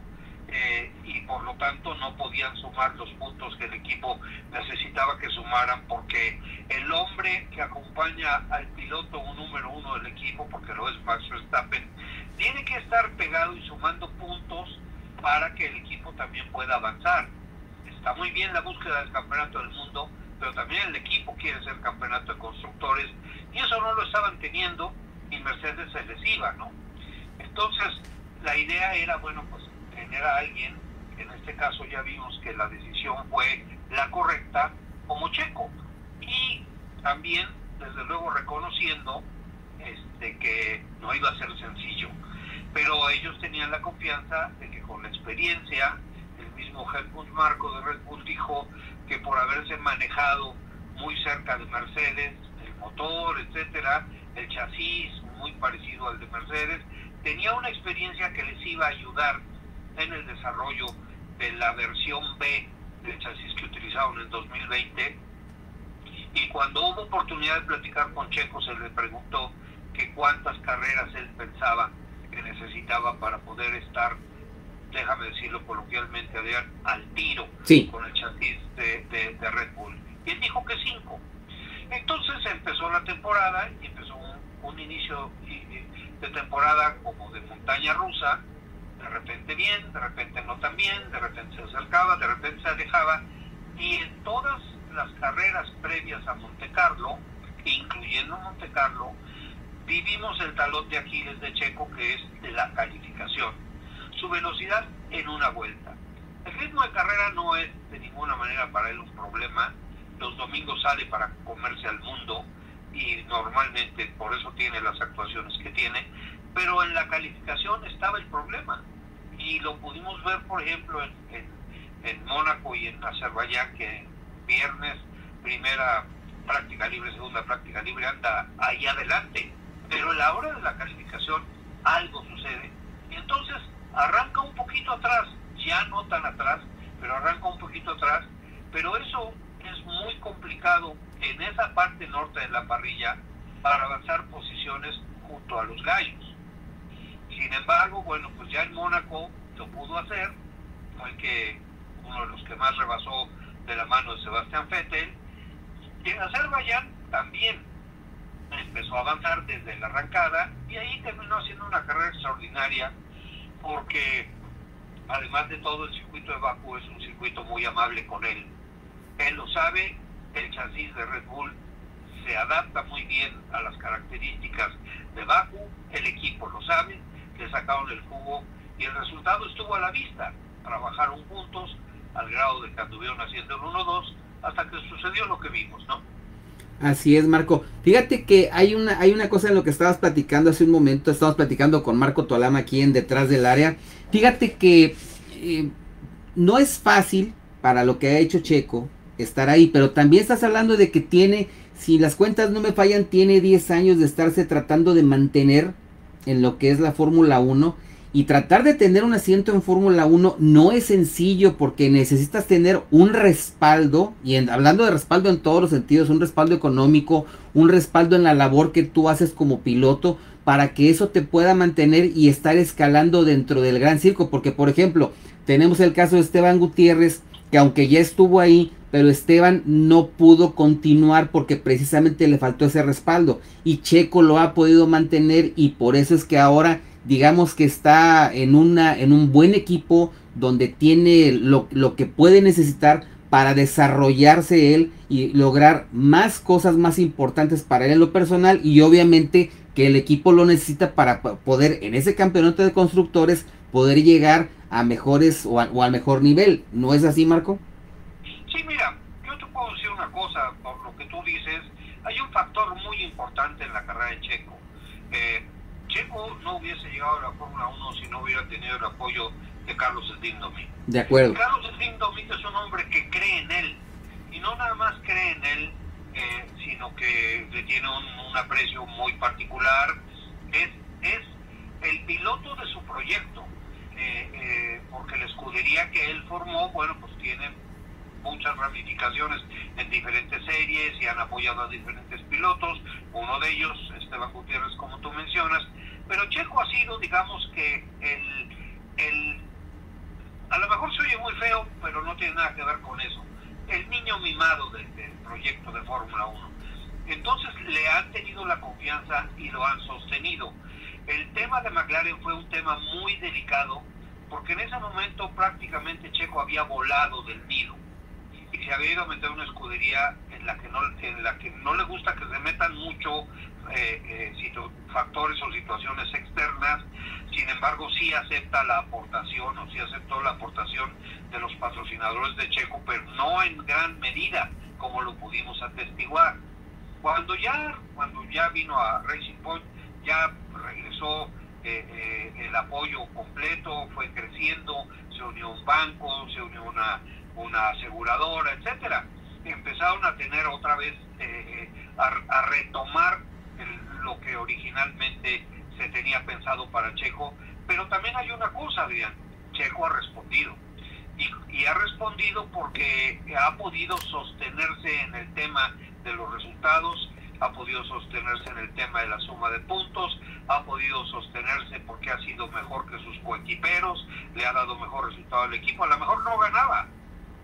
eh, y por lo tanto no podían sumar los puntos que el equipo necesitaba que sumaran porque el hombre que acompaña al piloto un número uno del equipo, porque lo es Max Verstappen, tiene que estar pegado y sumando puntos para que el equipo también pueda avanzar. Está muy bien la búsqueda del campeonato del mundo, pero también el equipo quiere ser campeonato de constructores y eso no lo estaban teniendo y Mercedes se les iba, ¿no? Entonces, la idea era, bueno, pues tener a alguien, en este caso ya vimos que la decisión fue la correcta, como Checo, y también, desde luego, reconociendo este, que no iba a ser sencillo, pero ellos tenían la confianza de que con la experiencia, el mismo Helmut Marco de Red Bull dijo que por haberse manejado muy cerca de Mercedes, el motor, etcétera, el chasis muy parecido al de Mercedes, tenía una experiencia que les iba a ayudar en el desarrollo de la versión B del chasis que utilizaron en 2020. Y cuando hubo oportunidad de platicar con Checo, se le preguntó que cuántas carreras él pensaba que necesitaba para poder estar, déjame decirlo coloquialmente, al tiro con el chasis de, Red Bull. Y él dijo que cinco. Entonces empezó la temporada y empezó un, un inicio de temporada como de montaña rusa, de repente bien, de repente no tan bien, de repente se acercaba, de repente se alejaba, y en todas las carreras previas a Monte Carlo, incluyendo Monte Carlo, vivimos el talón de Aquiles de Checo que es de la calificación. Su velocidad en una vuelta. El ritmo de carrera no es de ninguna manera para él un problema. Los domingos sale para comerse al mundo y normalmente por eso tiene las actuaciones que tiene. Pero en la calificación estaba el problema. Y lo pudimos ver, por ejemplo, en, en Mónaco y en Azerbaiyán, que viernes, primera práctica libre, segunda práctica libre, anda ahí adelante pero a la hora de la calificación algo sucede. Y entonces arranca un poquito atrás, ya no tan atrás, pero arranca un poquito atrás, pero eso es muy complicado en esa parte norte de la parrilla para avanzar posiciones junto a los gallos. Sin embargo, bueno, pues ya en Mónaco lo pudo hacer, fue que uno de los que más rebasó de la mano de Sebastián Vettel, y en Azerbaiyán también empezó a avanzar desde la arrancada y ahí terminó haciendo una carrera extraordinaria porque además de todo el circuito de Baku es un circuito muy amable con él. Él lo sabe, el chasis de Red Bull se adapta muy bien a las características de Baku, el equipo lo sabe, sacaron el jugo y el resultado estuvo a la vista. Trabajaron juntos al grado de que anduvieron haciendo el 1-2 hasta que sucedió lo que vimos, ¿no? Así es, Marco. Fíjate que hay una, hay una cosa en lo que estabas platicando hace un momento. Estamos platicando con Marco Tolama aquí en Detrás del Área. Fíjate que eh, no es fácil para lo que ha hecho Checo estar ahí, pero también estás hablando de que tiene, si las cuentas no me fallan, tiene 10 años de estarse tratando de mantener en lo que es la Fórmula 1 y tratar de tener un asiento en Fórmula 1 no es sencillo porque necesitas tener un respaldo, y hablando de respaldo en todos los sentidos, un respaldo económico, un respaldo en la labor que tú haces como piloto, para que eso te pueda mantener y estar escalando dentro del gran circo. Porque, por ejemplo, tenemos el caso de Esteban Gutiérrez, que aunque ya estuvo ahí, pero Esteban no pudo continuar porque precisamente le faltó ese respaldo. Y Checo lo ha podido mantener y por eso es que ahora digamos que está en, una, en un buen equipo donde tiene lo, lo que puede necesitar para desarrollarse él y lograr más cosas más importantes para él en lo personal y obviamente que el equipo lo necesita para poder en ese campeonato de constructores poder llegar a mejores o, al mejor nivel. ¿No es así, Marco? Sí, mira, yo te puedo decir una cosa, por lo que tú dices, hay un factor muy importante en la carrera de Checo. Eh, Checo no hubiese llegado a la Fórmula 1 si no hubiera tenido el apoyo de Carlos Slim De acuerdo. Carlos Slim es un hombre que cree en él. Y no nada más cree en él, eh, sino que le tiene un, aprecio muy particular. Es, es el piloto de su proyecto. Eh, eh, porque la escudería que él formó, bueno, pues tiene muchas ramificaciones en diferentes series y han apoyado a diferentes pilotos, uno de ellos, Esteban Gutiérrez, como tú mencionas, pero Checo ha sido, digamos que el, el a lo mejor se oye muy feo, pero no tiene nada que ver con eso, el niño mimado del, proyecto de Fórmula 1. Entonces le han tenido la confianza y lo han sostenido. El tema de McLaren fue un tema muy delicado porque en ese momento prácticamente Checo había volado del nido y se había ido a meter una escudería en la que no, en la que no le gusta que se metan mucho eh, eh, factores o situaciones externas, sin embargo sí acepta la aportación o sí aceptó la aportación de los patrocinadores de Checo, pero no en gran medida como lo pudimos atestiguar. Cuando ya, cuando ya vino a Racing Point, ya regresó eh, eh, el apoyo completo, fue creciendo, se unió un banco, se unió una, una aseguradora, etcétera. Empezaron a tener otra vez, eh, a, retomar lo que originalmente se tenía pensado para Checo, pero también hay una cosa, Adrián, Checo ha respondido. Y, y, ha respondido porque ha podido sostenerse en el tema de los resultados, ha podido sostenerse en el tema de la suma de puntos, ha podido sostenerse porque ha sido mejor que sus coequiperos, le ha dado mejor resultado al equipo, a lo mejor no ganaba,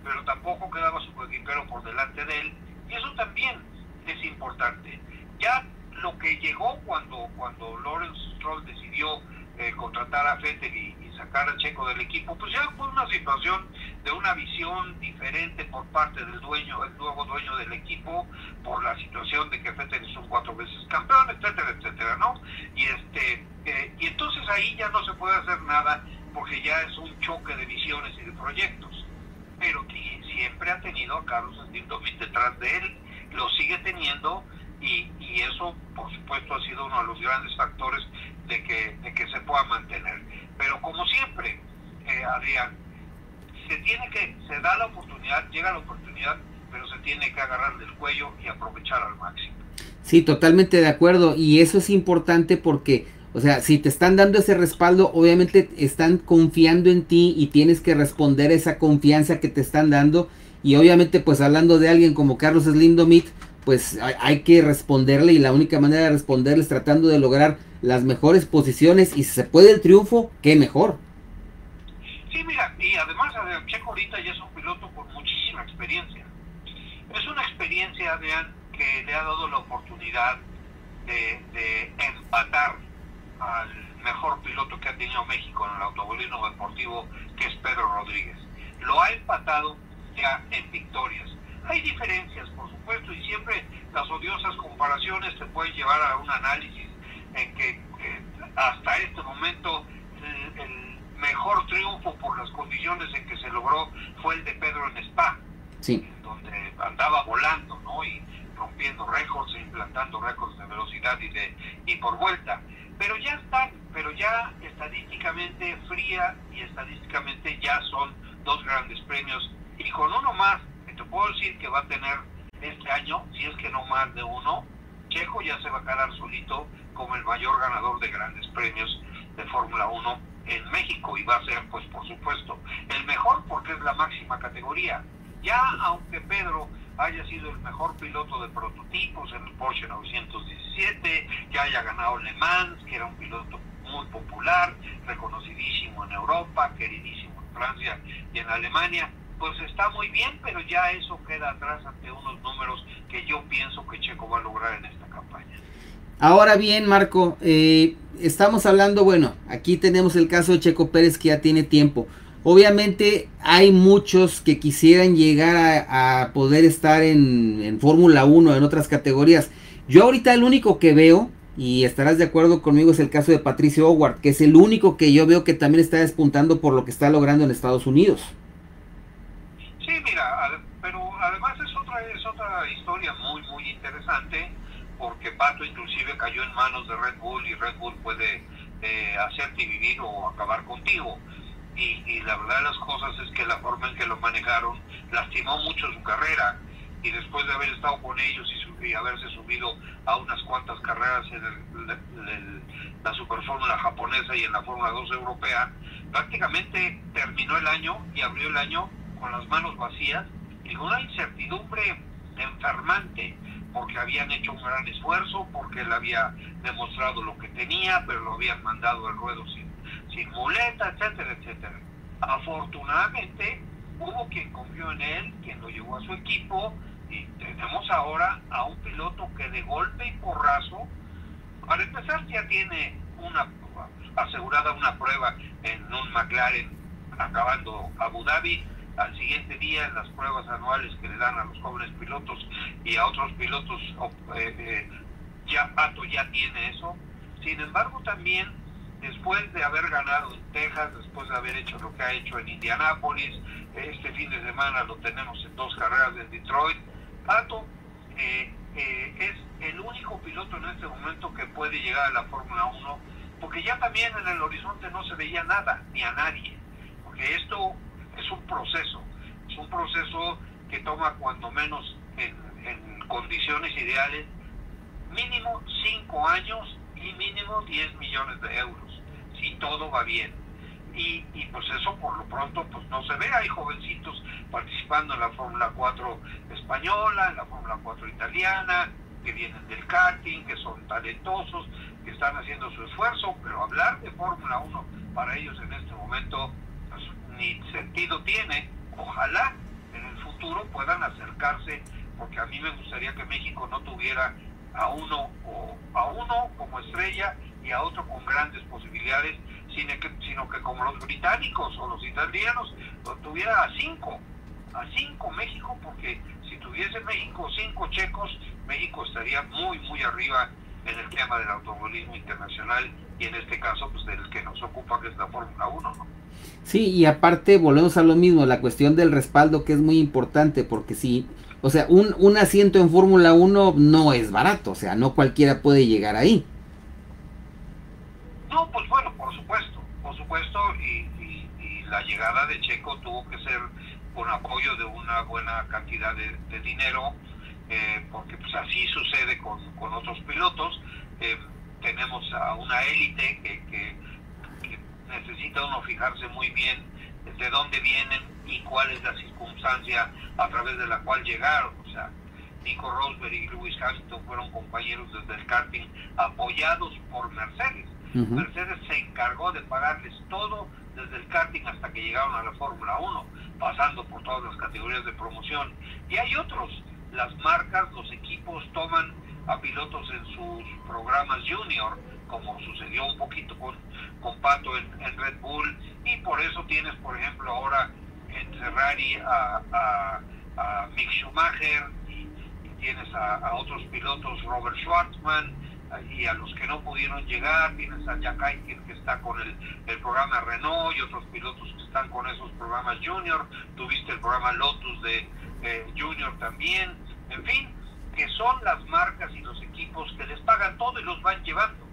pero tampoco quedaba su coequipero por delante de él, y eso también es importante. Ya lo que llegó cuando, cuando Lawrence Stroll decidió eh, contratar a Fettel y, sacar a Checo del equipo, pues ya fue una situación de una visión diferente por parte del dueño, el nuevo dueño del equipo, por la situación de que Fettel es un cuatro veces campeón, etcétera, etcétera, ¿no? Y este eh, y entonces ahí ya no se puede hacer nada porque ya es un choque de visiones y de proyectos. Pero que siempre ha tenido a Carlos Slim detrás de él, lo sigue teniendo y, y, eso por supuesto ha sido uno de los grandes factores de que, de que se pueda mantener. Pero como siempre, eh, Adrián, se tiene que, se da la oportunidad, llega la oportunidad, pero se tiene que agarrar del cuello y aprovechar al máximo. Sí, totalmente de acuerdo. Y eso es importante porque, o sea, si te están dando ese respaldo, obviamente están confiando en ti y tienes que responder esa confianza que te están dando. Y obviamente, pues hablando de alguien como Carlos Slindomit, pues hay, que responderle y la única manera de responderle es tratando de lograr las mejores posiciones y si se puede el triunfo, qué mejor. Sí, mira, y además Checo ahorita ya es un piloto con muchísima experiencia. Es una experiencia, Adrián, que le ha dado la oportunidad de, empatar al mejor piloto que ha tenido México en el automovilismo deportivo, que es Pedro Rodríguez. Lo ha empatado ya en victorias. Hay diferencias, por supuesto, y siempre las odiosas comparaciones te pueden llevar a un análisis en que hasta este momento el, mejor triunfo por las condiciones en que se logró fue el de Pedro en Spa, donde andaba volando, ¿no? Y rompiendo récords e implantando récords de velocidad y de y por vuelta. Pero ya están, pero ya estadísticamente fría y estadísticamente ya son dos grandes premios y con uno más te puedo decir que va a tener este año, si es que no más de uno, Checo ya se va a quedar solito como el mayor ganador de grandes premios de Fórmula 1 en México y va a ser, pues por supuesto, el mejor porque es la máxima categoría. Ya aunque Pedro haya sido el mejor piloto de prototipos en el Porsche 917, ya haya ganado Le Mans, que era un piloto muy popular, reconocidísimo en Europa, queridísimo en Francia y en Alemania, pues está muy bien, pero ya eso queda atrás ante unos números que yo pienso que Checo va a lograr en esta campaña. Ahora bien, Marco, eh, estamos hablando, bueno, aquí tenemos el caso de Checo Pérez que ya tiene tiempo. Obviamente hay muchos que quisieran llegar a, poder estar en, en Fórmula 1, en otras categorías. Yo ahorita el único que veo, y estarás de acuerdo conmigo, es el caso de Patricio Howard, que es el único que yo veo que también está despuntando por lo que está logrando en Estados Unidos. Sí, mira, pero además es otra, es otra historia muy, muy interesante, porque Pato inclusive cayó en manos de Red Bull y Red Bull puede eh, hacerte vivir o acabar contigo. Y, y, la verdad de las cosas es que la forma en que lo manejaron lastimó mucho su carrera y después de haber estado con ellos y, haberse subido a unas cuantas carreras en el, la Super Fórmula japonesa y en la Fórmula 2 europea, prácticamente terminó el año y abrió el año con las manos vacías y con una incertidumbre enfermante, porque habían hecho un gran esfuerzo, porque él había demostrado lo que tenía, pero lo habían mandado al ruedo sin, sin muleta, etcétera, etcétera. Afortunadamente hubo quien confió en él, quien lo llevó a su equipo, y tenemos ahora a un piloto que de golpe y porrazo, para empezar ya tiene una asegurada una prueba en un McLaren acabando Abu Dhabi, al siguiente día en las pruebas anuales que le dan a los jóvenes pilotos y a otros pilotos, eh, eh, ya Pato ya tiene eso. Sin embargo, también después de haber ganado en Texas, después de haber hecho lo que ha hecho en Indianápolis, este fin de semana lo tenemos en dos carreras de Detroit, Pato eh, es el único piloto en este momento que puede llegar a la Fórmula 1, porque ya también en el horizonte no se veía nada, ni a nadie, porque esto es un proceso, es un proceso que toma cuando menos en, condiciones ideales mínimo 5 años y mínimo 10 millones de euros, si todo va bien. Y, y, pues eso por lo pronto pues no se ve, hay jovencitos participando en la Fórmula 4 española, en la Fórmula 4 italiana, que vienen del karting, que son talentosos, que están haciendo su esfuerzo, pero hablar de Fórmula 1 para ellos en este momento ni sentido tiene. Ojalá en el futuro puedan acercarse, porque a mí me gustaría que México no tuviera a uno o a uno como estrella y a otro con grandes posibilidades, sino que, sino que como los británicos o los italianos lo tuviera a cinco, a cinco México, porque si tuviese México cinco checos, México estaría muy muy arriba en el tema del automovilismo internacional y en este caso pues del que nos ocupa que es la Fórmula 1, ¿no? Sí, y aparte volvemos a lo mismo, la cuestión del respaldo que es muy importante, porque si, o sea, un, un asiento en Fórmula 1 no es barato, o sea, no cualquiera puede llegar ahí. No, pues bueno, por supuesto, por supuesto, y, la llegada de Checo tuvo que ser con apoyo de una buena cantidad de, dinero, eh, porque pues así sucede con, con otros pilotos. Eh, tenemos a una élite que, que necesita uno fijarse muy bien de dónde vienen y cuál es la circunstancia a través de la cual llegaron. O sea, Nico Rosberg y Lewis Hamilton fueron compañeros desde el karting apoyados por Mercedes. Mercedes se encargó de pagarles todo desde el karting hasta que llegaron a la Fórmula 1, pasando por todas las categorías de promoción. Y hay otros, las marcas, los equipos toman a pilotos en sus programas junior, como sucedió un poquito con, con Pato en, Red Bull, y por eso tienes, por ejemplo, ahora en Ferrari a, a, Mick Schumacher, y, tienes a, otros pilotos, Robert Schwartzman, y a los que no pudieron llegar, tienes a Jack Eichen que está con el, el programa Renault y otros pilotos que están con esos programas Junior, tuviste el programa Lotus de Junior también, en fin, que son las marcas y los equipos que les pagan todo y los van llevando.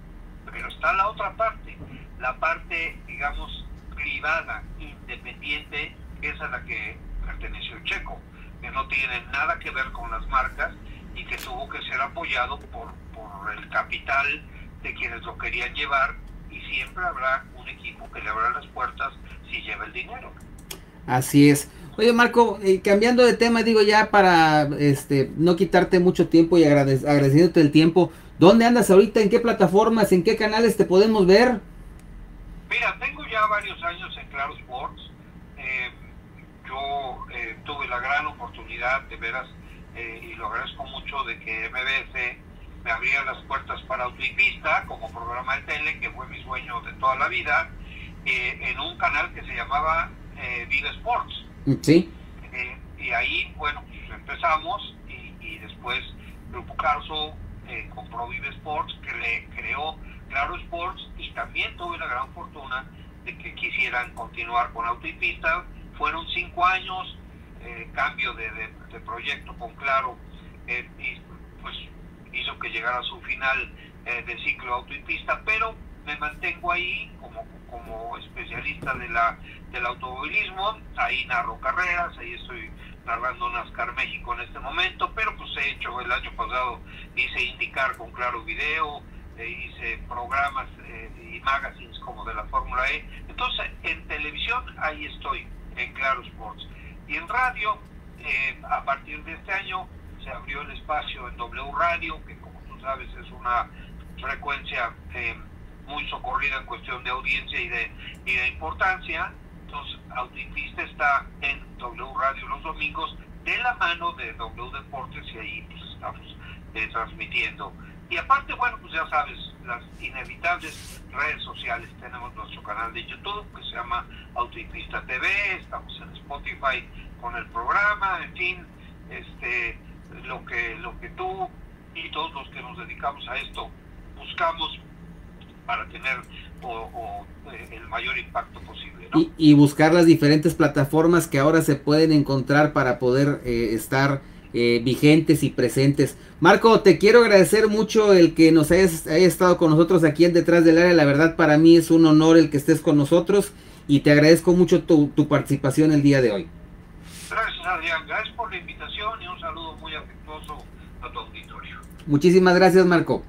Pero está la otra parte, la parte, digamos, privada, independiente, que es a la que perteneció Checo, que no tiene nada que ver con las marcas y que tuvo que ser apoyado por, por el capital de quienes lo querían llevar y siempre habrá un equipo que le abra las puertas si lleva el dinero. Así es. Oye Marco, eh, cambiando de tema, digo ya para este no quitarte mucho tiempo y agradeciéndote el tiempo, ¿dónde andas ahorita? ¿En qué plataformas? ¿En qué canales te podemos ver? Mira, tengo ya varios años en Claro Sports. Eh, yo eh, tuve la gran oportunidad de veras, y lo agradezco mucho, de que MBS me abriera las puertas para Autopista como programa de tele, que fue mi sueño de toda la vida, en un canal que se llamaba Viva Sports. Sí. Eh, y ahí, bueno, pues empezamos y, después Grupo Carso eh, compró Vive Sports, que le creó Claro Sports y también tuve la gran fortuna de que quisieran continuar con Auto y Pista. Fueron cinco años, eh, cambio de, proyecto con Claro, y pues hizo que llegara su final de ciclo Auto y Pista, pero me mantengo ahí como, como especialista de la, del automovilismo, ahí narro carreras, ahí estoy narrando NASCAR México en este momento, pero pues he hecho el año pasado, hice indicar con claro video, eh, hice programas eh, y magazines como de la Fórmula E, entonces en televisión ahí estoy, en Claro Sports, y en radio, eh, a partir de este año se abrió el espacio en W Radio, que como tú sabes es una frecuencia muy socorrida en cuestión de audiencia y de, y de importancia. Entonces, Autipista está en W Radio los domingos de la mano de W Deportes y ahí pues, estamos eh, transmitiendo. Y aparte, bueno, pues ya sabes, las inevitables redes sociales. Tenemos nuestro canal de YouTube que se llama Autopista TV, estamos en Spotify con el programa, en fin, este, lo que, lo que tú y todos los que nos dedicamos a esto buscamos para tener o, eh, el mayor impacto posible. Y, y, buscar las diferentes plataformas que ahora se pueden encontrar para poder eh, estar eh, vigentes y presentes. Marco, te quiero agradecer mucho el que nos hayas, estado con nosotros aquí en Detrás del Área. La verdad para mí es un honor el que estés con nosotros y te agradezco mucho tu, tu participación el día de hoy. Gracias Adrián, gracias por la invitación y un saludo muy afectuoso a tu auditorio. Muchísimas gracias Marco.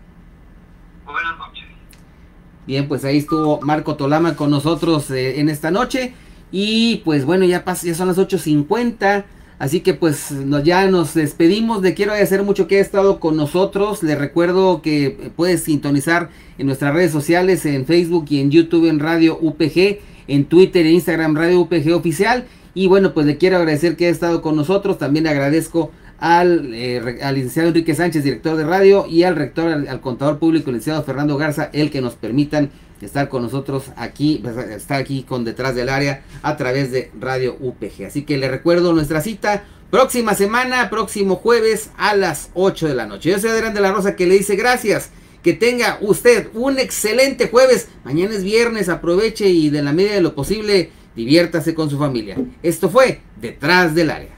Bien, pues ahí estuvo Marco Tolama con nosotros eh, en esta noche. Y pues bueno, ya, ya son las 8.50. Así que pues nos, ya nos despedimos. Le quiero agradecer mucho que haya estado con nosotros. Le recuerdo que puedes sintonizar en nuestras redes sociales, en Facebook y en YouTube en Radio UPG, en Twitter e Instagram Radio UPG Oficial. Y bueno, pues le quiero agradecer que haya estado con nosotros. También le agradezco al, eh, al, licenciado Enrique Sánchez, director de radio, y al rector, al, contador público, licenciado Fernando Garza, el que nos permitan estar con nosotros aquí, pues, estar aquí con detrás del área a través de Radio UPG. Así que le recuerdo nuestra cita próxima semana, próximo jueves a las 8 de la noche. Yo soy Adrián de la Rosa que le dice gracias. Que tenga usted un excelente jueves. Mañana es viernes, aproveche y de la medida de lo posible diviértase con su familia. Esto fue Detrás del Área.